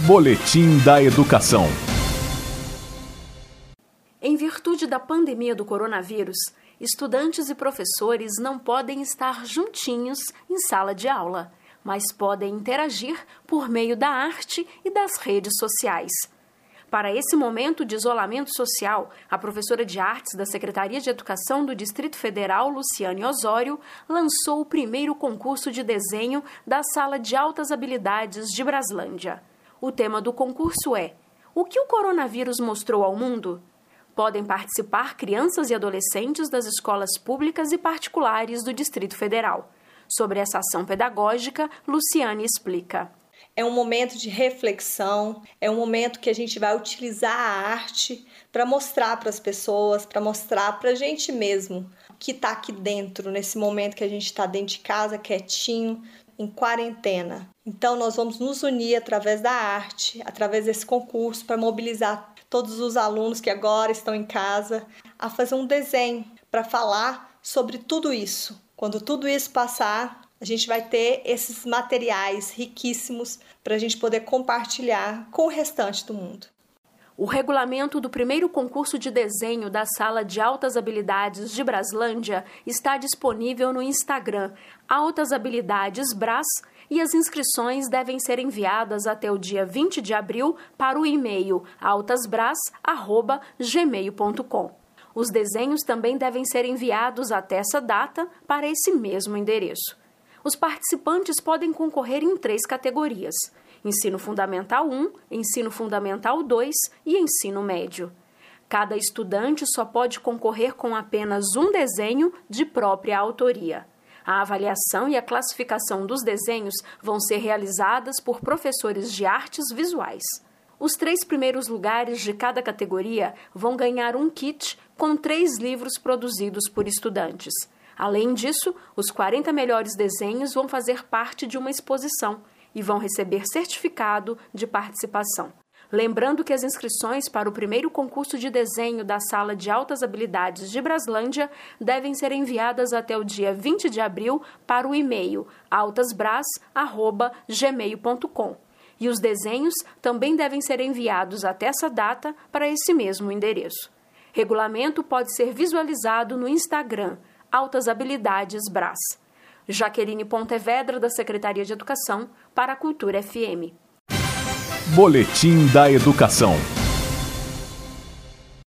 Boletim da Educação. Em virtude da pandemia do coronavírus, estudantes e professores não podem estar juntinhos em sala de aula, mas podem interagir por meio da arte e das redes sociais. Para esse momento de isolamento social, a professora de artes da Secretaria de Educação do Distrito Federal, Luciane Osório, lançou o primeiro concurso de desenho da Sala de Altas Habilidades de Braslândia. O tema do concurso é: O que o coronavírus mostrou ao mundo? Podem participar crianças e adolescentes das escolas públicas e particulares do Distrito Federal. Sobre essa ação pedagógica, Luciane explica é um momento de reflexão, é um momento que a gente vai utilizar a arte para mostrar para as pessoas, para mostrar para a gente mesmo que está aqui dentro, nesse momento que a gente está dentro de casa, quietinho, em quarentena. Então, nós vamos nos unir através da arte, através desse concurso, para mobilizar todos os alunos que agora estão em casa a fazer um desenho para falar sobre tudo isso. Quando tudo isso passar, a gente vai ter esses materiais riquíssimos para a gente poder compartilhar com o restante do mundo. O regulamento do primeiro concurso de desenho da Sala de Altas Habilidades de Braslândia está disponível no Instagram Altas Habilidades Bras e as inscrições devem ser enviadas até o dia 20 de abril para o e-mail altasbras@gmail.com. Os desenhos também devem ser enviados até essa data para esse mesmo endereço. Os participantes podem concorrer em três categorias: Ensino Fundamental 1, Ensino Fundamental 2 e Ensino Médio. Cada estudante só pode concorrer com apenas um desenho de própria autoria. A avaliação e a classificação dos desenhos vão ser realizadas por professores de artes visuais. Os três primeiros lugares de cada categoria vão ganhar um kit com três livros produzidos por estudantes. Além disso, os 40 melhores desenhos vão fazer parte de uma exposição e vão receber certificado de participação. Lembrando que as inscrições para o primeiro concurso de desenho da Sala de Altas Habilidades de Braslândia devem ser enviadas até o dia 20 de abril para o e-mail altasbras@gmail.com. E os desenhos também devem ser enviados até essa data para esse mesmo endereço. Regulamento pode ser visualizado no Instagram Altas Habilidades Brás. Jaqueline Pontevedra, da Secretaria de Educação, para a Cultura FM. Boletim da Educação.